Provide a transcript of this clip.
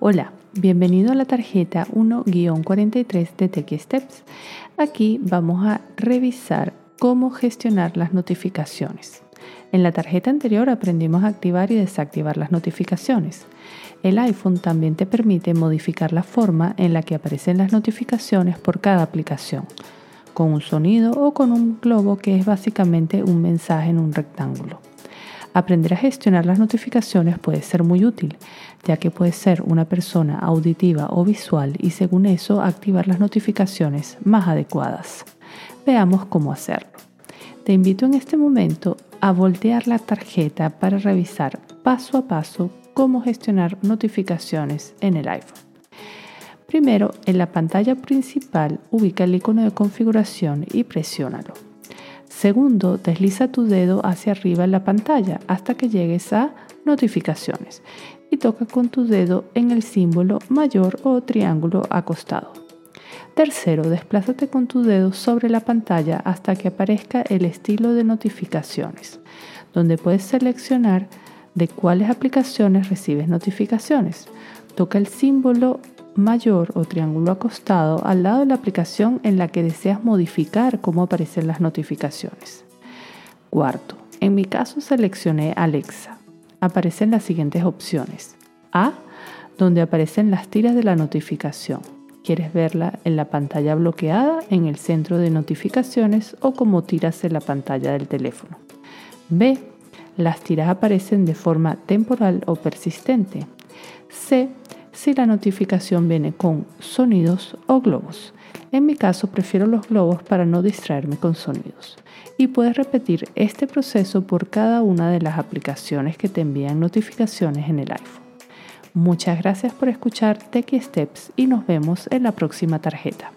Hola, bienvenido a la tarjeta 1-43 de TechSteps. Aquí vamos a revisar cómo gestionar las notificaciones. En la tarjeta anterior aprendimos a activar y desactivar las notificaciones. El iPhone también te permite modificar la forma en la que aparecen las notificaciones por cada aplicación, con un sonido o con un globo que es básicamente un mensaje en un rectángulo. Aprender a gestionar las notificaciones puede ser muy útil, ya que puede ser una persona auditiva o visual y según eso activar las notificaciones más adecuadas. Veamos cómo hacerlo. Te invito en este momento a voltear la tarjeta para revisar paso a paso cómo gestionar notificaciones en el iPhone. Primero, en la pantalla principal ubica el icono de configuración y presiónalo. Segundo, desliza tu dedo hacia arriba en la pantalla hasta que llegues a notificaciones y toca con tu dedo en el símbolo mayor o triángulo acostado. Tercero, desplázate con tu dedo sobre la pantalla hasta que aparezca el estilo de notificaciones, donde puedes seleccionar de cuáles aplicaciones recibes notificaciones. Toca el símbolo mayor o triángulo acostado al lado de la aplicación en la que deseas modificar cómo aparecen las notificaciones. Cuarto, en mi caso seleccioné Alexa. Aparecen las siguientes opciones. A, donde aparecen las tiras de la notificación. ¿Quieres verla en la pantalla bloqueada, en el centro de notificaciones o como tiras en la pantalla del teléfono? B, las tiras aparecen de forma temporal o persistente. C, si la notificación viene con sonidos o globos. En mi caso prefiero los globos para no distraerme con sonidos. Y puedes repetir este proceso por cada una de las aplicaciones que te envían notificaciones en el iPhone. Muchas gracias por escuchar Techie Steps y nos vemos en la próxima tarjeta.